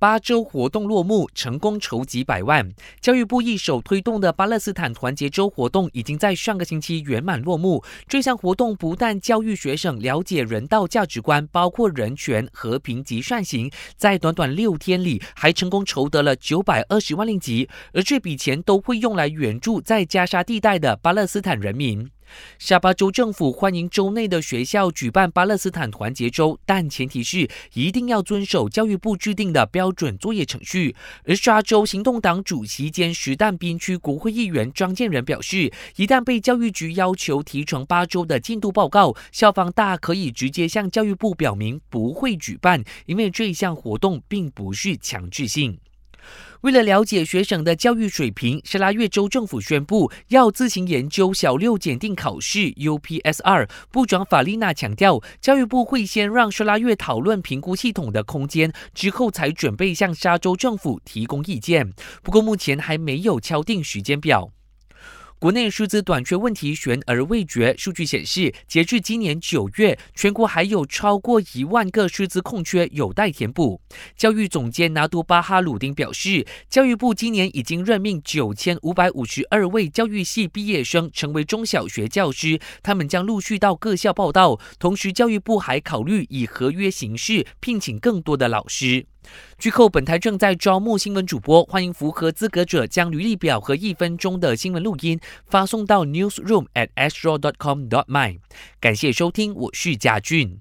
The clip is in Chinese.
八周活动落幕，成功筹集百万。教育部一手推动的巴勒斯坦团结周活动，已经在上个星期圆满落幕。这项活动不但教育学生了解人道价值观，包括人权、和平及善行，在短短六天里，还成功筹得了九百二十万令吉，而这笔钱都会用来援助在加沙地带的巴勒斯坦人民。沙巴州政府欢迎州内的学校举办巴勒斯坦团结周，但前提是一定要遵守教育部制定的标准作业程序。而沙州行动党主席兼石旦边区国会议员张建仁表示，一旦被教育局要求提成八周的进度报告，校方大可以直接向教育部表明不会举办，因为这项活动并不是强制性。为了了解学生的教育水平，沙拉越州政府宣布要自行研究小六检定考试 UPSR。部长法丽娜强调，教育部会先让沙拉越讨论评估系统的空间，之后才准备向沙州政府提供意见。不过目前还没有敲定时间表。国内师资短缺问题悬而未决。数据显示，截至今年九月，全国还有超过一万个师资空缺有待填补。教育总监拿督巴哈鲁丁表示，教育部今年已经任命九千五百五十二位教育系毕业生成为中小学教师，他们将陆续到各校报道。同时，教育部还考虑以合约形式聘请更多的老师。据后，本台正在招募新闻主播，欢迎符合资格者将履历表和一分钟的新闻录音发送到 newsroom at astro dot com dot my。感谢收听，我是贾俊。